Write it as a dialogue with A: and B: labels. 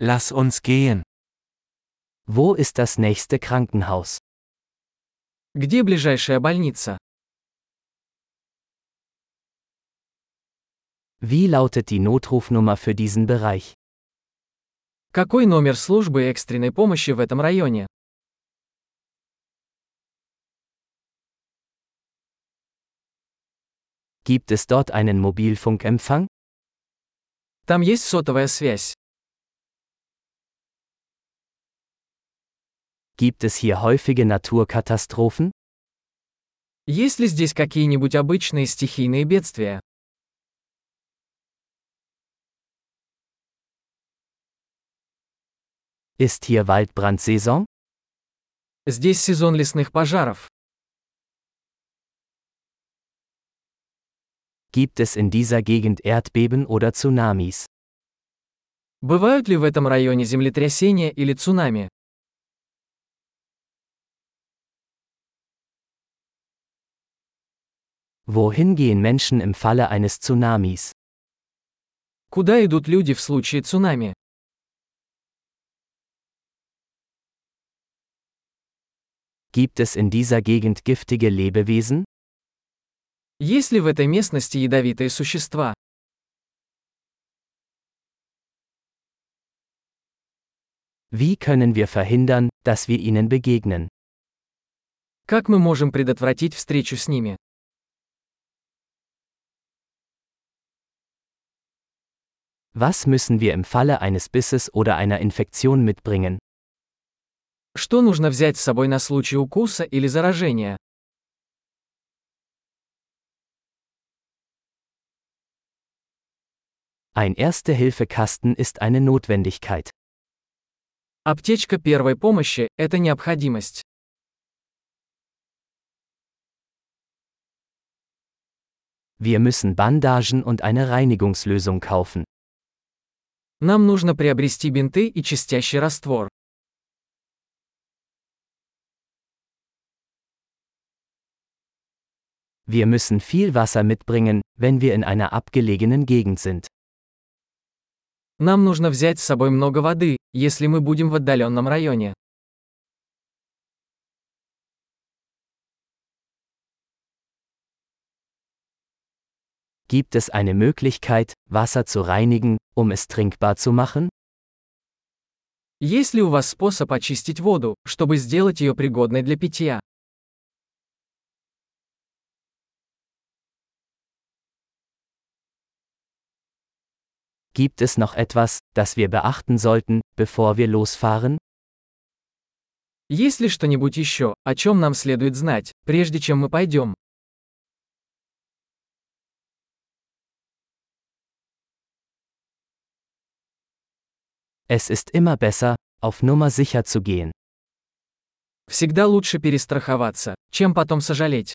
A: Lass uns gehen.
B: Wo ist das nächste Krankenhaus?
C: Где ближайшая больница?
B: Wie lautet die Notrufnummer für diesen Bereich?
C: Какой номер службы экстренной помощи в этом районе?
B: Gibt es dort einen Mobilfunkempfang?
C: Там есть сотовая связь.
B: Gibt es hier häufige Naturkatastrophen?
C: Есть ли здесь какие-нибудь обычные стихийные бедствия?
B: Ist hier Waldbrandsaison?
C: Здесь сезон лесных пожаров.
B: Gibt es in dieser Gegend Erdbeben oder Tsunamis?
C: Бывают ли в этом районе землетрясения или цунами?
B: Wohin gehen Menschen im Falle eines Tsunamis?
C: Куда идут люди в случае цунами?
B: Gibt es in dieser Gegend giftige Lebewesen?
C: Есть ли в этой местности ядовитые существа?
B: Wie können wir verhindern, dass wir ihnen begegnen?
C: Как мы можем предотвратить встречу с ними?
B: Was müssen wir im Falle eines Bisses oder einer Infektion mitbringen?
C: Что нужно взять с собой на случай укуса или заражения?
B: Ein Erste-Hilfe-Kasten ist eine Notwendigkeit.
C: Аптечка первой помощи – это необходимость.
B: Wir müssen Bandagen und eine Reinigungslösung kaufen.
C: Нам нужно приобрести бинты и чистящий раствор.
B: Wir müssen viel Wasser mitbringen, wenn wir in einer abgelegenen Gegend sind.
C: Нам нужно взять с собой много воды, если мы будем в отдаленном районе.
B: Gibt es eine Möglichkeit, Wasser zu reinigen, um es trinkbar zu machen?
C: Есть ли у вас способ очистить воду, чтобы сделать ее пригодной для питья?
B: Gibt es noch etwas, das wir beachten sollten, bevor wir losfahren?
C: Есть ли что-нибудь еще, о чем нам следует знать, прежде чем мы пойдем?
B: Es ist immer besser, auf Nummer sicher zu gehen.
C: Всегда лучше перестраховаться, чем потом сожалеть.